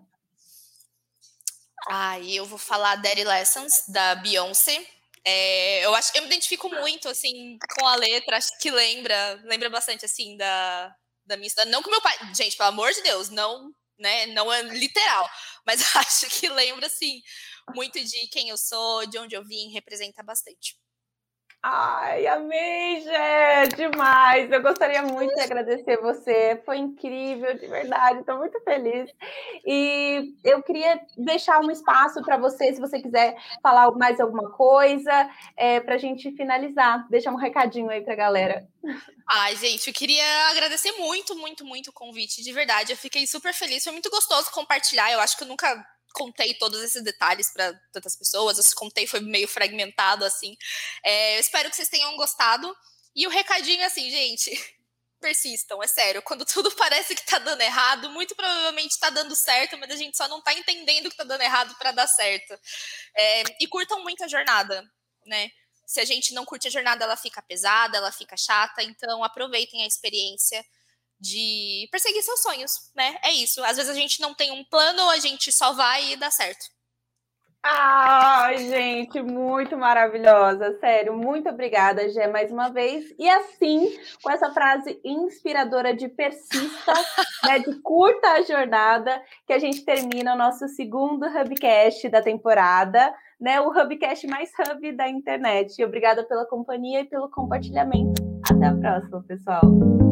Ah, eu vou falar Daddy Lessons, da Beyoncé. É, eu acho eu me identifico muito, assim, com a letra, acho que lembra, lembra bastante, assim, da, da minha história. Não que meu pai, gente, pelo amor de Deus, não, né, não é literal, mas acho que lembra, assim, muito de quem eu sou, de onde eu vim, representa bastante. Ai, amei, Gé, demais. Eu gostaria muito de agradecer você. Foi incrível, de verdade. Estou muito feliz. E eu queria deixar um espaço para você, se você quiser falar mais alguma coisa, é, para a gente finalizar. Deixar um recadinho aí para a galera. Ai, gente, eu queria agradecer muito, muito, muito o convite, de verdade. Eu fiquei super feliz. Foi muito gostoso compartilhar. Eu acho que eu nunca contei todos esses detalhes para tantas pessoas, eu contei foi meio fragmentado assim. É, eu espero que vocês tenham gostado. E o recadinho assim, gente, persistam, é sério. Quando tudo parece que tá dando errado, muito provavelmente tá dando certo, mas a gente só não tá entendendo que tá dando errado para dar certo. É, e curtam muito a jornada, né? Se a gente não curte a jornada, ela fica pesada, ela fica chata, então aproveitem a experiência de perseguir seus sonhos, né? É isso. Às vezes a gente não tem um plano, a gente só vai e dá certo. Ai, gente, muito maravilhosa, sério, muito obrigada, Gé, mais uma vez. E assim, com essa frase inspiradora de persista, né, de curta a jornada, que a gente termina o nosso segundo Hubcast da temporada, né, o Hubcast mais hub da internet. Obrigada pela companhia e pelo compartilhamento. Até a próxima, pessoal.